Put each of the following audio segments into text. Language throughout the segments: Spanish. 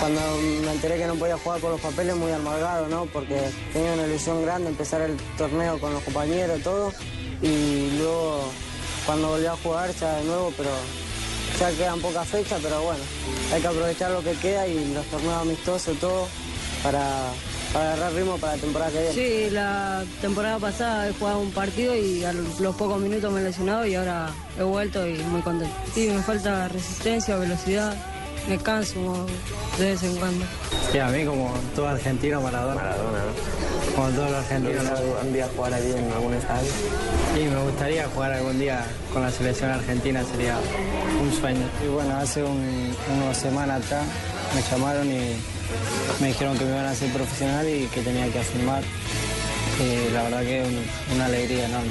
cuando me enteré que no podía jugar por los papeles, muy amargado, ¿no? Porque tenía una ilusión grande, empezar el torneo con los compañeros, y todo. Y luego, cuando volví a jugar, ya de nuevo, pero ya quedan pocas fechas, pero bueno, hay que aprovechar lo que queda y los torneos amistosos, todo, para, para agarrar ritmo para la temporada que viene. Sí, la temporada pasada he jugado un partido y a los pocos minutos me he lesionado y ahora he vuelto y muy contento. Sí, me falta resistencia, velocidad, me canso de vez en cuando. Sí, a mí como todo argentino, Maradona. Maradona, ¿no? Como todos los argentinos. ¿Un día jugar allí en algún estadio? Sí, me gustaría jugar algún día con la selección argentina, sería un sueño. Y bueno, hace un- unas semanas atrás me llamaron y me dijeron que me iban a hacer profesional y que tenía que afirmar. Y la verdad que es un- una alegría enorme.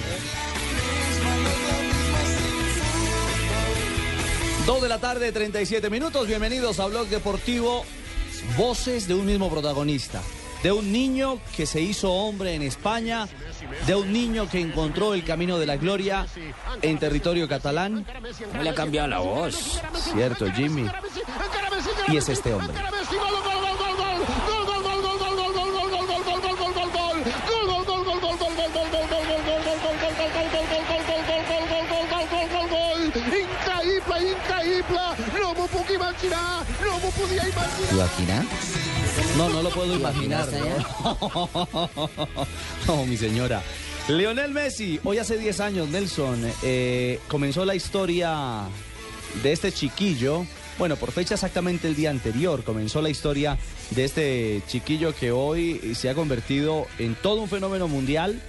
Dos de la tarde, 37 minutos. Bienvenidos a Blog Deportivo. Voces de un mismo protagonista. De un niño que se hizo hombre en España. De un niño que encontró el camino de la gloria en territorio catalán. ¿Cómo le ha cambiado la voz? Cierto, Jimmy. Y es este hombre. No m'ho podia imaginar! No, no lo puedo imaginar. ¿no? No, mi señora. Leonel Messi, hoy hace 10 años, Nelson, eh, comenzó la historia de este chiquillo. Bueno, por fecha exactamente el día anterior comenzó la historia de este chiquillo que hoy se ha convertido en todo un fenómeno mundial.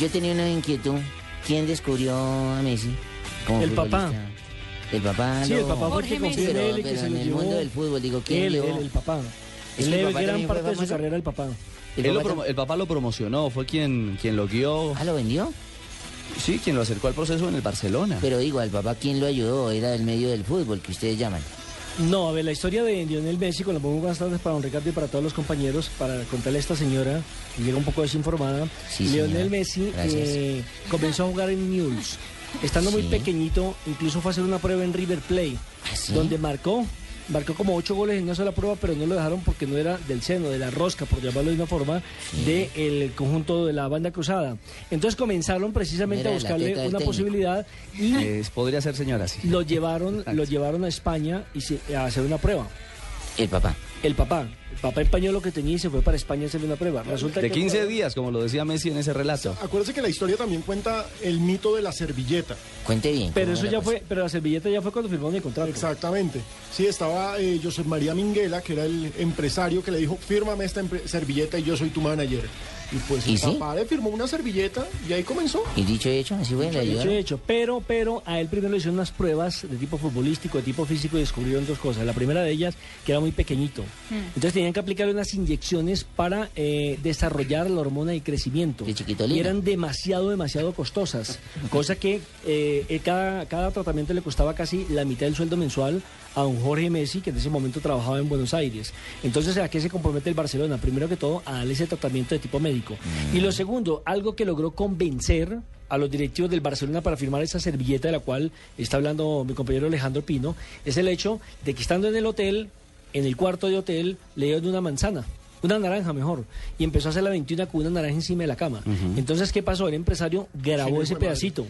Yo tenía una inquietud. ¿Quién descubrió a Messi? como El papá. El papá. Sí, el lo- papá fue el que pero, él que se en el mundo del fútbol, digo, ¿quién Él, el papá. ¿Es Él, que el papá gran parte de su carrera el papá. ¿El Él papá el lo promocionó, fue quien, quien lo guió. Ah, ¿lo vendió? Sí, quien lo acercó al proceso en el Barcelona. Pero digo, al papá, ¿quién lo ayudó? Era del medio del fútbol, que ustedes llaman. No, a ver, la historia de Lionel Messi, con la pongo buenas tardes para don Ricardo y para todos los compañeros, para contarle a esta señora, que llega un poco desinformada. Sí, Lionel. Messi eh, comenzó a jugar en Newell's. Estando muy Sí. pequeñito, incluso fue a hacer una prueba en River Plate, ¿Ah, sí? donde marcó, marcó como ocho goles en una sola prueba, pero no lo dejaron porque no era del seno, de la rosca, por llamarlo de una forma, del conjunto de la banda cruzada. Entonces comenzaron precisamente a buscarle una técnico. posibilidad y Eh, podría ser señora, sí. lo llevaron, lo llevaron a España y se- a hacer una prueba. El papá. El papá, el papá empañó lo que tenía y se fue para España a hacerle una prueba. Resulta De que 15 días, como lo decía Messi en ese relato. Acuérdese que la historia también cuenta el mito de la servilleta. Cuente bien. Pero ¿cómo eso ya fue, pero la servilleta ya fue cuando firmaron el contrato. Exactamente. Sí, estaba eh, José María Minguela, que era el empresario que le dijo, fírmame esta servilleta y yo soy tu manager. Y pues ¿Y el sí? papá le firmó una servilleta y ahí comenzó. Y dicho y hecho, así fue, le Hecho y ayudaron. hecho, pero, pero a él primero le hicieron unas pruebas de tipo futbolístico, de tipo físico y descubrieron dos cosas. La primera de ellas, que era muy pequeñito. Entonces tenían que aplicarle unas inyecciones para eh, desarrollar la hormona del crecimiento. De. Y eran demasiado, demasiado costosas. cosa que eh, eh, cada, cada tratamiento le costaba casi la mitad del sueldo mensual a un Jorge Messi, que en ese momento trabajaba en Buenos Aires. Entonces, ¿a qué se compromete el Barcelona? Primero que todo, a darle ese tratamiento de tipo médico. Y lo segundo, algo que logró convencer a los directivos del Barcelona para firmar esa servilleta de la cual está hablando mi compañero Alejandro Pino, es el hecho de que estando en el hotel, en el cuarto de hotel, le dieron una manzana. Una naranja mejor. Y empezó a hacer la 21 con una naranja encima de la cama. Entonces, ¿qué pasó? El empresario grabó Sí, ese pedacito.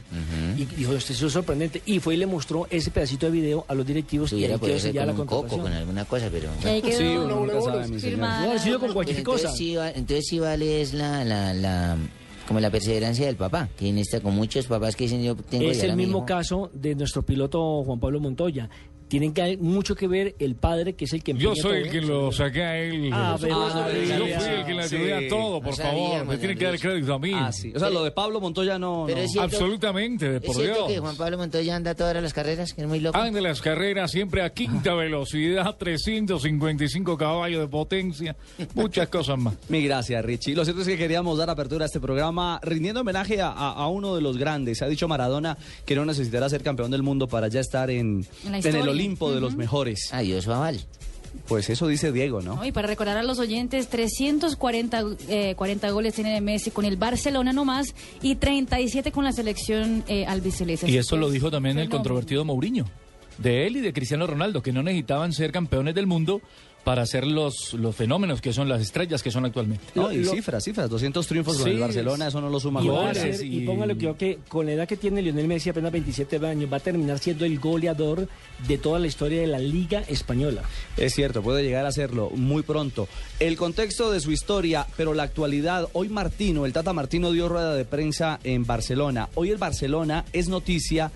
Y dijo, esto es sorprendente. Y fue y le mostró ese pedacito de video a los directivos y eso sellada con la un coco, con alguna cosa, pero... Quedó Sí, uno sabe, mi señor. firmada. No, ha sido con Pues cualquier entonces, cosa. sí, entonces sí vale es la, la, la, como la perseverancia del papá, que en esta, con muchos papás que dicen yo tengo Es el mismo caso de nuestro piloto Juan Pablo Montoya. Tienen que haber mucho que ver el padre, que es el que Yo soy todo. el que lo saqué a él. Ah, pero Ah, no Yo fui el que le ayudé Sí. a todo, por No favor. Me tiene que dar crédito a mí. Ah, sí. O sea, lo de Pablo Montoya no. Pero no. es cierto- Absolutamente, de ¿Es por cierto Dios. que Juan Pablo Montoya anda todas las carreras, que es muy loco? Anda las carreras siempre a quinta velocidad, 355 caballos de potencia, muchas cosas más. Mi gracias, Richie. Lo cierto es que queríamos dar apertura a este programa rindiendo homenaje a, a- a uno de los grandes. Ha dicho Maradona que no necesitará ser campeón del mundo para ya estar en, En el historia. Olimpo de los mejores. Adiós, Babal. Pues eso dice Diego, ¿no? ¿no? Y para recordar a los oyentes, 340 eh, 40 goles tiene Messi con el Barcelona nomás y 37 con la selección eh, albiceleste. Y eso lo dijo también el controvertido Mourinho. De él y de Cristiano Ronaldo, que no necesitaban ser campeones del mundo para hacer los, los fenómenos que son las estrellas que son actualmente. No, y Lo- cifras, cifras, 200 triunfos con Sí, el Barcelona, eso no lo suma Y, va a goles ser- y- y póngale cuidado que con la edad que tiene Lionel Messi, apenas 27 años, va a terminar siendo el goleador de toda la historia de la Liga Española. Es cierto, puede llegar a serlo muy pronto. El contexto de su historia, pero la actualidad. Hoy Martino, el Tata Martino dio rueda de prensa en Barcelona. Hoy el Barcelona es noticia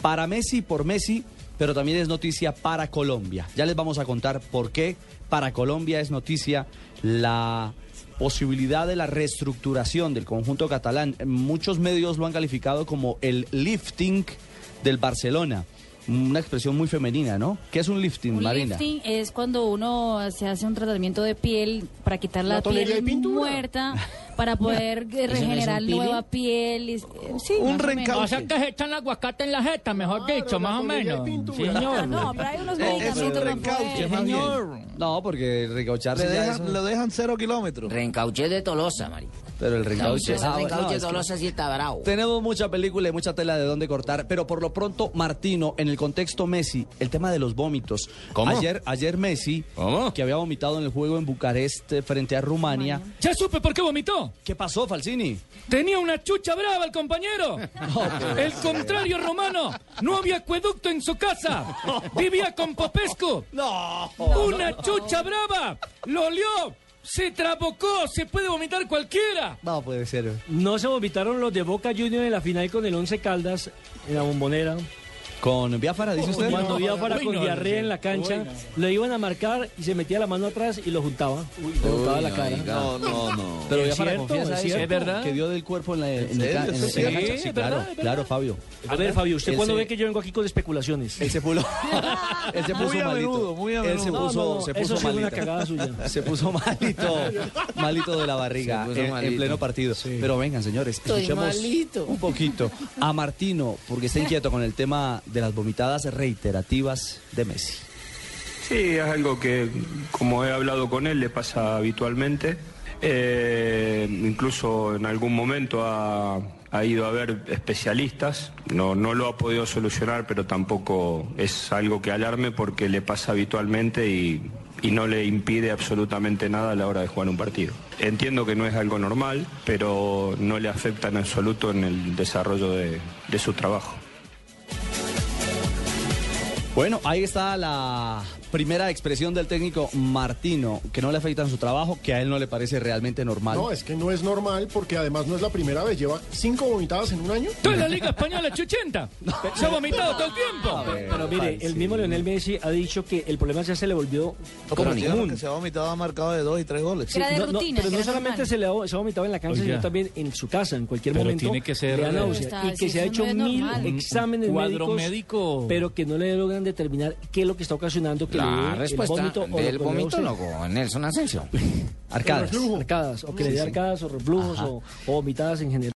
para Messi por Messi, pero también es noticia para Colombia. Ya les vamos a contar por qué para Colombia es noticia la posibilidad de la reestructuración del conjunto catalán. Muchos medios lo han calificado como el lifting del Barcelona. Una expresión muy femenina, ¿no? ¿Qué es un lifting, Un Marina? lifting es cuando uno se hace un tratamiento de piel para quitar la, La piel muerta, para poder regenerar nueva piel. y- eh, sí, Un reencauche. O sea que se echan aguacate en la jeta, mejor dicho, más o menos. pintura. Señor. No, pero hay unos medicamentos es un reencauche, bien. No, porque recaucharse Le ya dejan, eso- lo dejan cero kilómetros. Reencauché de Tolosa, Mari. Pero el Ah, reencauche no, de es que Tolosa sí está bravo. Tenemos mucha película y mucha tela de dónde cortar, pero por lo pronto, Martino, en el contexto Messi, el tema de los vómitos. ¿Cómo? Ayer, ayer Messi, ¿Cómo? que había vomitado en el juego en Bucarest eh, frente a Rumania. Ya supe por qué vomitó. ¿Qué pasó, Falsini? Tenía una chucha brava el compañero. El contrario romano. No había acueducto en su casa. Vivía con Popesco. No. Una chucha brava. Lo olió. Se trabocó. Se puede vomitar cualquiera. No puede ser. No se vomitaron los de Boca Juniors en la final con el Once Caldas en la bombonera. Con Biafara, dice usted. Cuando Biafara Uy, con no, diarrea no, en la cancha, uy, no. lo iban a marcar y se metía la mano atrás y lo juntaba. le juntaba la cara. No, no, no. Pero Biafara cierto, confiesa es cierto. ¿Es verdad? que dio del cuerpo en la, en Sí, la cancha. Sí, claro, verdad. claro, Fabio. A ver, Fabio, ¿usted cuándo se- ve que yo vengo aquí con especulaciones? Él se puso, él se puso Muy a malito. menudo, muy a Él se puso, no, no, se puso es una malito. cagada suya. Se puso malito, malito de la barriga Se puso en, en malito. pleno partido. Pero vengan, señores, escuchemos malito. un poquito a Martino, porque está inquieto con el tema de las vomitadas reiterativas de Messi. Sí, es algo que, como he hablado con él, le pasa habitualmente. Eh, incluso en algún momento ha, ha ido a ver especialistas. No, no lo ha podido solucionar, pero tampoco es algo que alarme porque le pasa habitualmente y, y no le impide absolutamente nada a la hora de jugar un partido. Entiendo que no es algo normal, pero no le afecta en absoluto en el desarrollo de- de su trabajo. Bueno, ahí está la primera expresión del técnico Martino, que no le afecta en su trabajo, que a él no le parece realmente normal. No, es que no es normal porque además no es la primera vez. Lleva cinco vomitadas en un año. Toda la Liga Española chuchenta. Se ha vomitado todo el tiempo. Pero mire, el mismo Lionel Messi ha dicho que el problema ya se le volvió Como común. dijeron que se ha vomitado ha marcado de dos y tres goles. Era de no, no, rutina, pero no era solamente se le ha, se ha vomitado en la cancha, Oiga. sino también en su casa, en cualquier Pero momento. tiene que ser- le y que si se ha hecho no mil normal. exámenes Cuadro médicos, médico. pero que no le logran determinar qué es lo que está ocasionando que le La el respuesta vómito o del le vomitólogo Nelson Asensio. Arcadas. Arcadas, o que le dé arcadas o reflujos o, o vomitadas en general.